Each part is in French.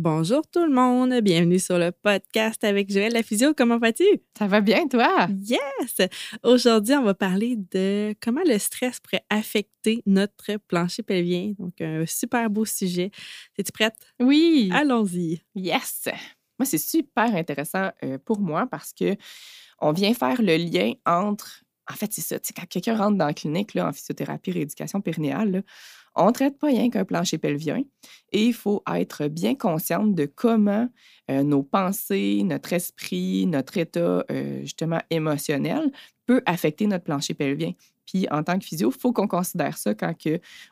Bonjour tout le monde, bienvenue sur le podcast avec Joël la physio. Comment vas-tu? Ça va bien, toi? Yes! Aujourd'hui, on va parler de comment le stress pourrait affecter notre plancher pelvien. Donc, un super beau sujet. Es-tu prête? Oui! Allons-y! Yes! Moi, c'est super intéressant euh, pour moi parce que on vient faire le lien entre en fait, c'est ça. Quand quelqu'un rentre dans la clinique en physiothérapie rééducation périnéale, on ne traite pas rien qu'un plancher pelvien et il faut être bien consciente de comment euh, nos pensées, notre esprit, notre état euh, justement émotionnel peut affecter notre plancher pelvien. Puis en tant que physio, il faut qu'on considère ça quand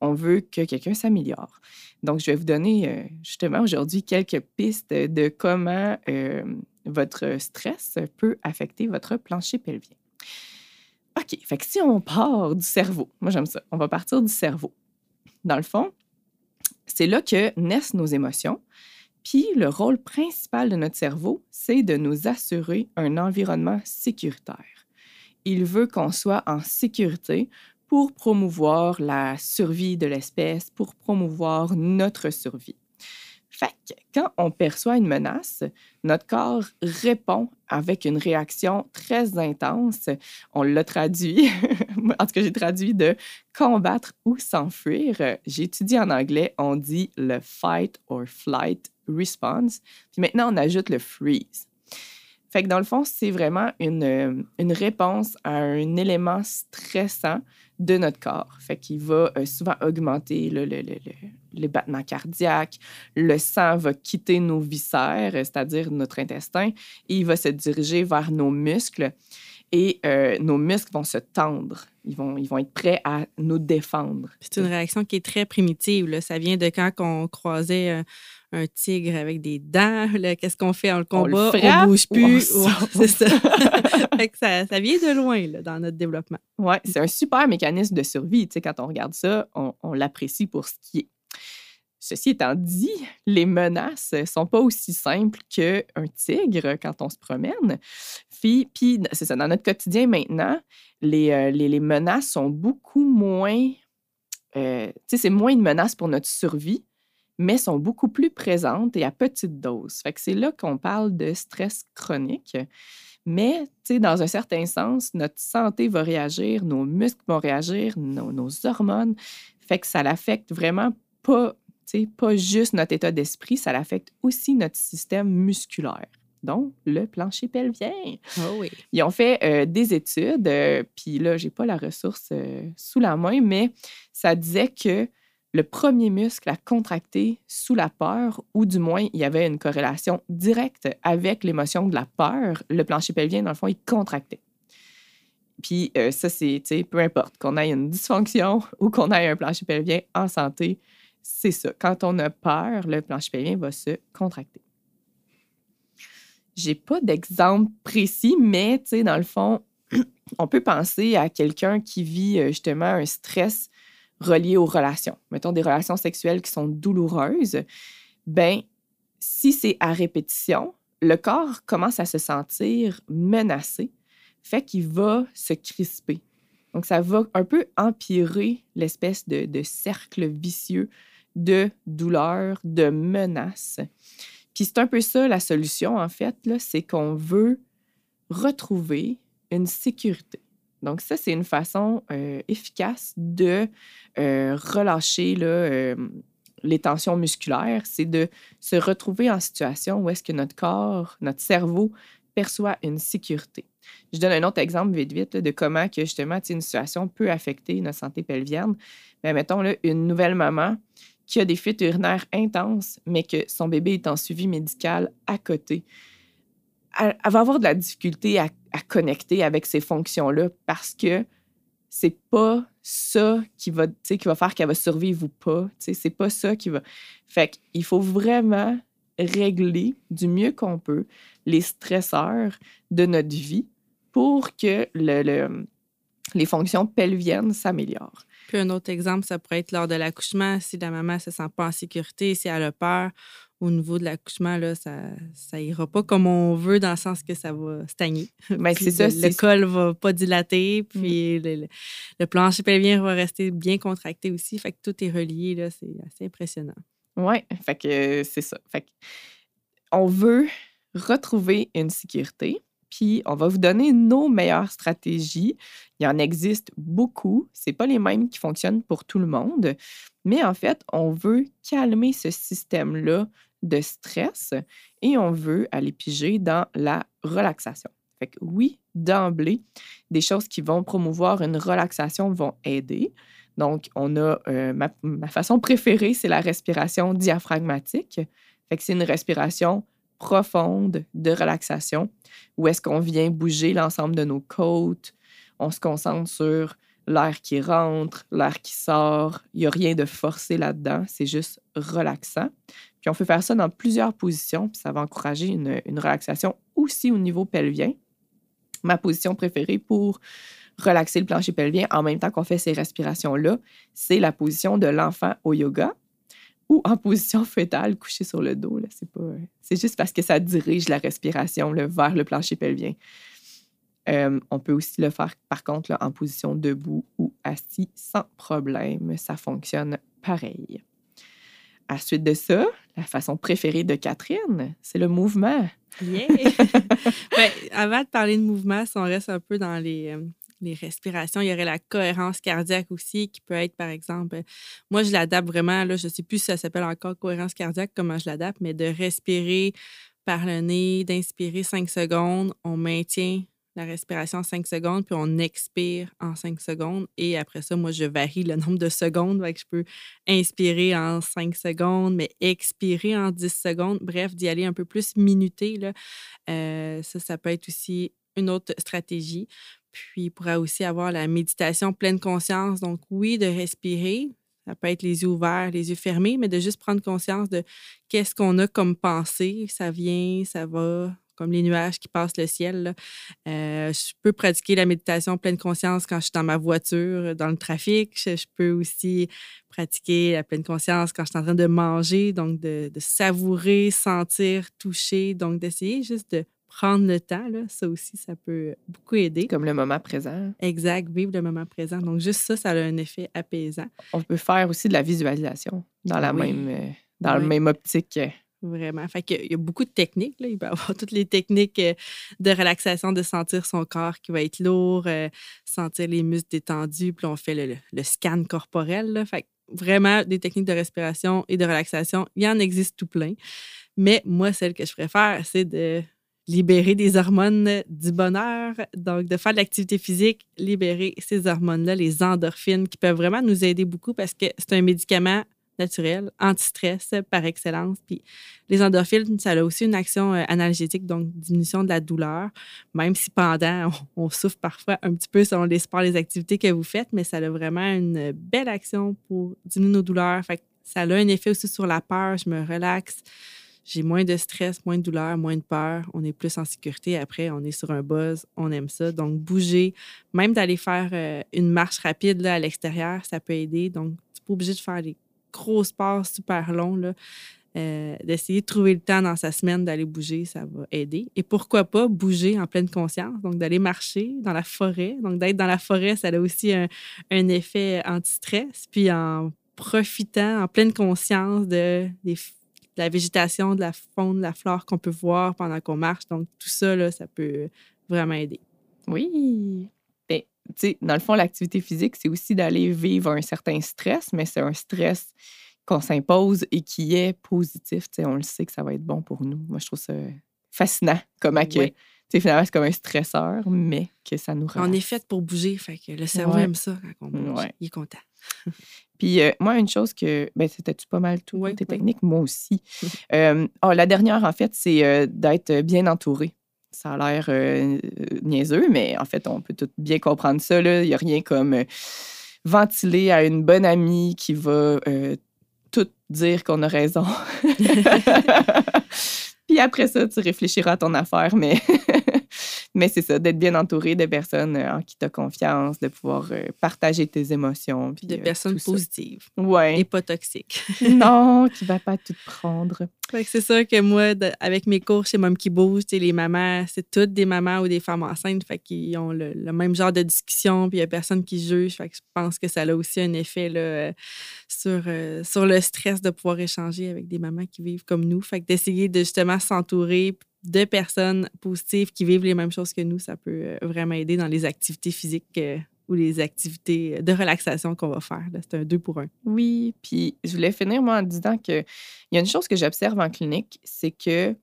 on veut que quelqu'un s'améliore. Donc, je vais vous donner euh, justement aujourd'hui quelques pistes de comment votre stress peut affecter votre plancher pelvien. OK, fait que si on part du cerveau, moi j'aime ça, on va partir du cerveau. Dans le fond, c'est là que naissent nos émotions. Puis le rôle principal de notre cerveau, c'est de nous assurer un environnement sécuritaire. Il veut qu'on soit en sécurité pour promouvoir la survie de l'espèce, pour promouvoir notre survie. Quand on perçoit une menace, notre corps répond avec une réaction très intense. On l'a traduit, en tout cas, j'ai traduit de combattre ou s'enfuir. J'ai étudié en anglais, on dit le fight or flight response. Puis maintenant, on ajoute le freeze. Fait que dans le fond, c'est vraiment une, une réponse à un élément stressant de notre corps. Fait qu'il va euh, souvent augmenter le, le, le, les battements cardiaques, le sang va quitter nos viscères, c'est-à-dire notre intestin, et il va se diriger vers nos muscles. Et euh, nos muscles vont se tendre. Ils vont, ils vont être prêts à nous défendre. C'est une réaction qui est très primitive. Ça vient de quand on croisait euh, un tigre avec des dents. Qu'est-ce qu'on fait? On le combat, on, bouge plus. c'est ça. ça. vient de loin là, dans notre développement. Oui, c'est un super mécanisme de survie. Tu sais, quand on regarde ça, on, on l'apprécie pour ce qui est. Ceci étant dit, les menaces ne sont pas aussi simples qu'un tigre quand on se promène. Puis, puis c'est ça, dans notre quotidien maintenant, les, euh, les, les menaces sont beaucoup moins. Euh, tu sais, c'est moins une menace pour notre survie, mais sont beaucoup plus présentes et à petite dose. Fait que c'est là qu'on parle de stress chronique. Mais, tu sais, dans un certain sens, notre santé va réagir, nos muscles vont réagir, nos, nos hormones. Fait que ça l'affecte vraiment pas, pas juste notre état d'esprit, ça l'affecte aussi notre système musculaire donc le plancher pelvien. Oh oui. Ils ont fait euh, des études, euh, puis là, j'ai pas la ressource euh, sous la main, mais ça disait que le premier muscle à contracter sous la peur, ou du moins, il y avait une corrélation directe avec l'émotion de la peur. Le plancher pelvien, dans le fond, il contractait. Puis euh, ça, c'est, peu importe qu'on ait une dysfonction ou qu'on ait un plancher pelvien en santé, c'est ça. Quand on a peur, le plancher pelvien va se contracter. J'ai pas d'exemple précis, mais, dans le fond, on peut penser à quelqu'un qui vit euh, justement un stress reliées aux relations, mettons des relations sexuelles qui sont douloureuses, ben si c'est à répétition, le corps commence à se sentir menacé, fait qu'il va se crisper. Donc, ça va un peu empirer l'espèce de, de, cercle vicieux de douleur, de menace. Puis c'est un peu ça la solution, en fait, c'est qu'on veut retrouver une sécurité. Donc, ça, c'est une façon euh, efficace de euh, relâcher euh, les tensions musculaires. C'est de se retrouver en situation où est-ce que notre corps, notre cerveau perçoit une sécurité. Je donne un autre exemple vite, vite, de comment que justement une situation peut affecter notre santé pelvienne. Mais mettons là, une nouvelle maman qui a des fuites urinaires intenses, mais que son bébé est en suivi médical à côté elle, va avoir de la difficulté à, connecter avec ces fonctions-là parce que c'est pas ça qui va, qui va faire qu'elle va survivre ou pas. C'est pas ça qui va. Fait qu'il faut vraiment régler du mieux qu'on peut les stresseurs de notre vie pour que le, les fonctions pelviennes s'améliorent. Puis un autre exemple, ça pourrait être lors de l'accouchement, si la maman se sent pas en sécurité, si elle a peur, au niveau de l'accouchement, là, ça, ça ira pas comme on veut dans le sens que ça va stagner. Mais ben, c'est ça. Le, col va pas dilater, puis mm. le, le, plancher pelvien va rester bien contracté aussi. Fait que tout est relié, là. C'est assez impressionnant. Oui, fait que c'est ça. Fait que on veut retrouver une sécurité, puis on va vous donner nos meilleures stratégies. Il y en existe beaucoup. C'est pas les mêmes qui fonctionnent pour tout le monde, mais en fait, on veut calmer ce système-là de stress et on veut aller piger dans la relaxation. Fait oui, d'emblée, des choses qui vont promouvoir une relaxation vont aider. Donc, on a euh, ma, façon préférée, c'est la respiration diaphragmatique. C'est une respiration profonde de relaxation où est-ce qu'on vient bouger l'ensemble de nos côtes. On se concentre sur l'air qui rentre, l'air qui sort. Il n'y a rien de forcé là-dedans. C'est juste relaxant. Puis on peut faire ça dans plusieurs positions, puis ça va encourager une, relaxation aussi au niveau pelvien. Ma position préférée pour relaxer le plancher pelvien en même temps qu'on fait ces respirations-là, c'est la position de l'enfant au yoga ou en position fœtale, couché sur le dos. C'est, pas, juste parce que ça dirige la respiration vers le plancher pelvien. Euh, on peut aussi le faire, par contre, en position debout ou assis sans problème. Ça fonctionne pareil. À suite de ça, la façon préférée de Catherine, c'est le mouvement. Yeah! Ben, avant de parler de mouvement, si on reste un peu dans les, euh, les respirations. Il y aurait la cohérence cardiaque aussi, qui peut être, par exemple, moi, je l'adapte vraiment, là, je ne sais plus si ça s'appelle encore cohérence cardiaque, comment je l'adapte, mais de respirer par le nez, d'inspirer cinq secondes, on maintient la respiration en 5 secondes, puis on expire en 5 secondes. Et après ça, moi, je varie le nombre de secondes. que je peux inspirer en 5 secondes, mais expirer en 10 secondes. Bref, d'y aller un peu plus minuté. Là. Euh, ça, ça peut être aussi une autre stratégie. Puis, il pourra aussi avoir la méditation pleine conscience. Donc, oui, de respirer. Ça peut être les yeux ouverts, les yeux fermés, mais de juste prendre conscience de qu'est-ce qu'on a comme pensée. Ça vient, ça va, comme les nuages qui passent le ciel. Euh, je peux pratiquer la méditation pleine conscience quand je suis dans ma voiture, dans le trafic. Je, peux aussi pratiquer la pleine conscience quand je suis en train de manger, donc de, de savourer, sentir, toucher, donc d'essayer juste de prendre le temps, là, ça aussi, ça peut beaucoup aider. Comme le moment présent. Exact, vivre le moment présent. Donc, juste ça, ça a un effet apaisant. On peut faire aussi de la visualisation dans la même, euh, dans la même optique. Vraiment. Fait qu'il y a beaucoup de techniques. Là. Il peut avoir toutes les techniques euh, de relaxation, de sentir son corps qui va être lourd, euh, sentir les muscles détendus. Puis on fait le, le scan corporel. Fait vraiment, des techniques de respiration et de relaxation, il y en existe tout plein. Mais moi, celle que je préfère, c'est de libérer des hormones du bonheur, donc de faire de l'activité physique, libérer ces hormones-là, les endorphines, qui peuvent vraiment nous aider beaucoup parce que c'est un médicament naturel, anti-stress par excellence. Puis les endorphines, ça a aussi une action euh, analgétique, donc diminution de la douleur, même si pendant, on, souffre parfois un petit peu selon les sports, les activités que vous faites, mais ça a vraiment une belle action pour diminuer nos douleurs. Ça a un effet aussi sur la peur, je me relaxe j'ai moins de stress, moins de douleur, moins de peur. On est plus en sécurité. Après, on est sur un buzz, on aime ça. Donc, bouger, même d'aller faire euh, une marche rapide là, à l'extérieur, ça peut aider. Donc, tu n'es pas obligé de faire des gros sports super longs. Là. Euh, d'essayer de trouver le temps dans sa semaine d'aller bouger, ça va aider. Et pourquoi pas bouger en pleine conscience, donc d'aller marcher dans la forêt. Donc d'être dans la forêt, ça a aussi un, effet anti-stress. Puis en profitant en pleine conscience de, des la végétation, de la faune, de la flore qu'on peut voir pendant qu'on marche. Donc, tout ça, là, ça peut vraiment aider. Oui. Dans le fond, l'activité physique, c'est aussi d'aller vivre un certain stress, mais c'est un stress qu'on s'impose et qui est positif. On le sait que ça va être bon pour nous. Moi, je trouve ça fascinant. Comment que, finalement, c'est comme un stresseur, mais que ça nous rend. On est fait pour bouger, fait que le cerveau aime ça quand on bouge. Il est content. Puis euh, moi, une chose que, ben, c'était-tu pas mal tout tes techniques? Moi aussi. euh, oh, la dernière, en fait, c'est euh, d'être bien entouré. Ça a l'air euh, niaiseux, mais en fait, on peut tout bien comprendre ça. Il n'y a rien comme ventiler à une bonne amie qui va tout dire qu'on a raison. Puis après ça, tu réfléchiras à ton affaire, mais Mais c'est ça, d'être bien entouré de personnes euh, en qui tu as confiance, de pouvoir euh, partager tes émotions. Puis de personnes positives. Ouais. Et pas toxiques. non, qui ne va pas tout prendre. c'est ça que moi, avec mes cours chez Mom qui bouge, les mamans, c'est toutes des mamans ou des femmes enceintes, fait qu'ils ont le, même genre de discussion, puis il n'y a personne qui juge. Fait que je pense que ça a aussi un effet là, sur, sur le stress de pouvoir échanger avec des mamans qui vivent comme nous. Fait que d'essayer de justement s'entourer de personnes positives qui vivent les mêmes choses que nous, ça peut euh, vraiment aider dans les activités physiques euh, ou les activités de relaxation qu'on va faire. C'est un deux pour un. Oui, puis je voulais finir moi en disant qu'il y a une chose que j'observe en clinique, c'est que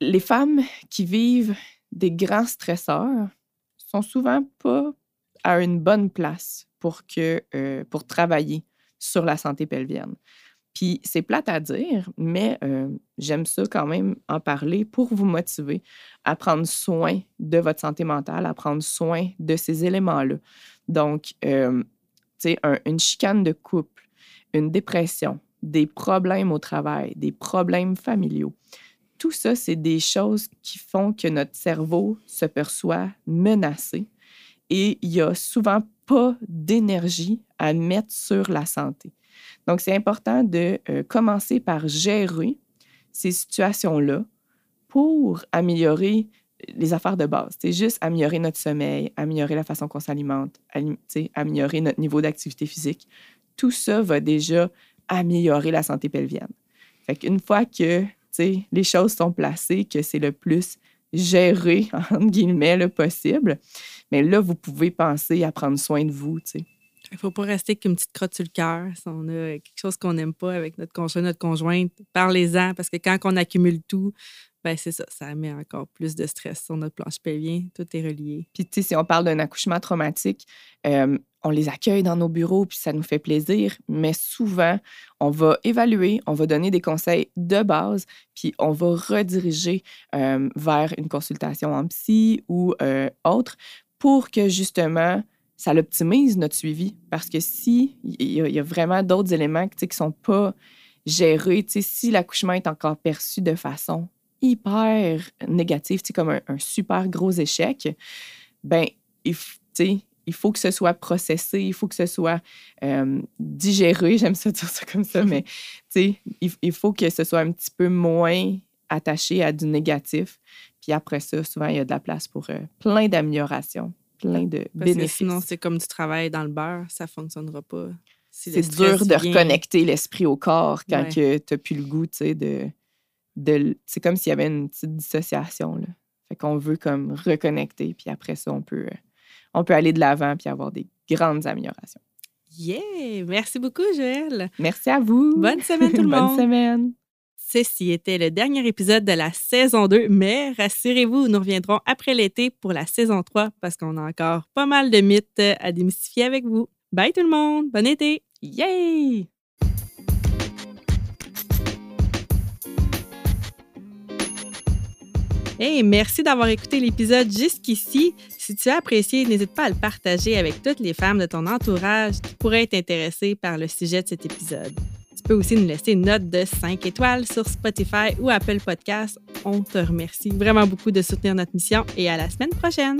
les femmes qui vivent des grands stresseurs sont souvent pas à une bonne place pour, que, euh, pour travailler sur la santé pelvienne. Puis c'est plate à dire, mais euh, j'aime ça quand même en parler pour vous motiver à prendre soin de votre santé mentale, à prendre soin de ces éléments-là. Donc, euh, tu sais, une chicane de couple, une dépression, des problèmes au travail, des problèmes familiaux. Tout ça, c'est des choses qui font que notre cerveau se perçoit menacé et il n'y a souvent pas d'énergie à mettre sur la santé. Donc, c'est important de euh, commencer par gérer ces situations-là pour améliorer les affaires de base. C'est juste améliorer notre sommeil, améliorer la façon qu'on s'alimente, améliorer notre niveau d'activité physique. Tout ça va déjà améliorer la santé pelvienne. Fait qu'une fois que les choses sont placées, que c'est le plus géré, entre guillemets, le possible, mais là, vous pouvez penser à prendre soin de vous. Il ne faut pas rester avec une petite crotte sur le cœur. Si on a quelque chose qu'on n'aime pas avec notre conjoint, notre conjointe, parlez-en parce que quand on accumule tout, ben c'est ça, ça met encore plus de stress sur notre planche pelvien. Tout est relié. Puis, tu sais, si on parle d'un accouchement traumatique, euh, on les accueille dans nos bureaux, puis ça nous fait plaisir. Mais souvent, on va évaluer, on va donner des conseils de base, puis on va rediriger euh, vers une consultation en psy ou euh, autre pour que justement ça l'optimise notre suivi. Parce que si il y, a vraiment d'autres éléments qui ne sont pas gérés, si l'accouchement est encore perçu de façon hyper négative, comme un, super gros échec, ben il, il faut que ce soit processé, il faut que ce soit euh, digéré, j'aime ça dire ça comme ça, mais il, faut que ce soit un petit peu moins attaché à du négatif. Puis après ça, souvent, il y a de la place pour euh, plein d'améliorations plein de bénéfices. sinon, c'est comme du travail dans le beurre, ça ne fonctionnera pas. c'est dur de reconnecter l'esprit au corps quand tu n'as plus le goût, tu sais, de... de c'est comme s'il y avait une petite dissociation, là. Fait qu'on veut comme reconnecter, puis après ça, on peut, on peut aller de l'avant puis avoir des grandes améliorations. Yeah! Merci beaucoup, Joël. Merci à vous. Bonne semaine, tout le monde. Bonne semaine. Ceci était le dernier épisode de la saison 2, mais rassurez-vous, nous reviendrons après l'été pour la saison 3 parce qu'on a encore pas mal de mythes à démystifier avec vous. Bye tout le monde, bon été! Yay! Hey, merci d'avoir écouté l'épisode jusqu'ici. Si tu as apprécié, n'hésite pas à le partager avec toutes les femmes de ton entourage qui pourraient être intéressées par le sujet de cet épisode. Tu peux aussi nous laisser une note de 5 étoiles sur Spotify ou Apple Podcasts. On te remercie vraiment beaucoup de soutenir notre mission et à la semaine prochaine.